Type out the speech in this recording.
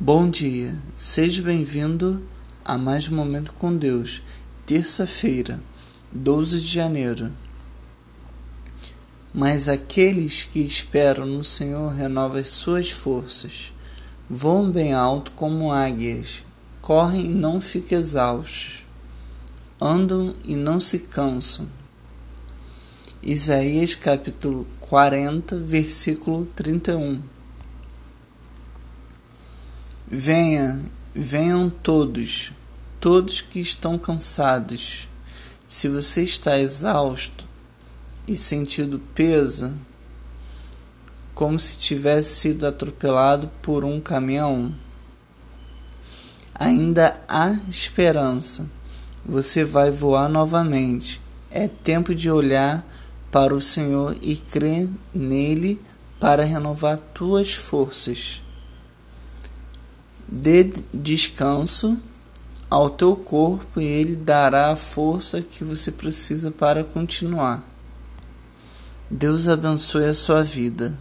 Bom dia, seja bem-vindo a mais um Momento com Deus, terça-feira, 12 de janeiro. Mas aqueles que esperam no Senhor renovam as suas forças, voam bem alto como águias, correm e não ficam exaustos, andam e não se cansam. Isaías capítulo 40, versículo 31. Venha, venham todos, todos que estão cansados. Se você está exausto e sentindo peso, como se tivesse sido atropelado por um caminhão, ainda há esperança. Você vai voar novamente. É tempo de olhar para o Senhor e crer nele para renovar tuas forças. Dê descanso ao teu corpo e ele dará a força que você precisa para continuar. Deus abençoe a sua vida.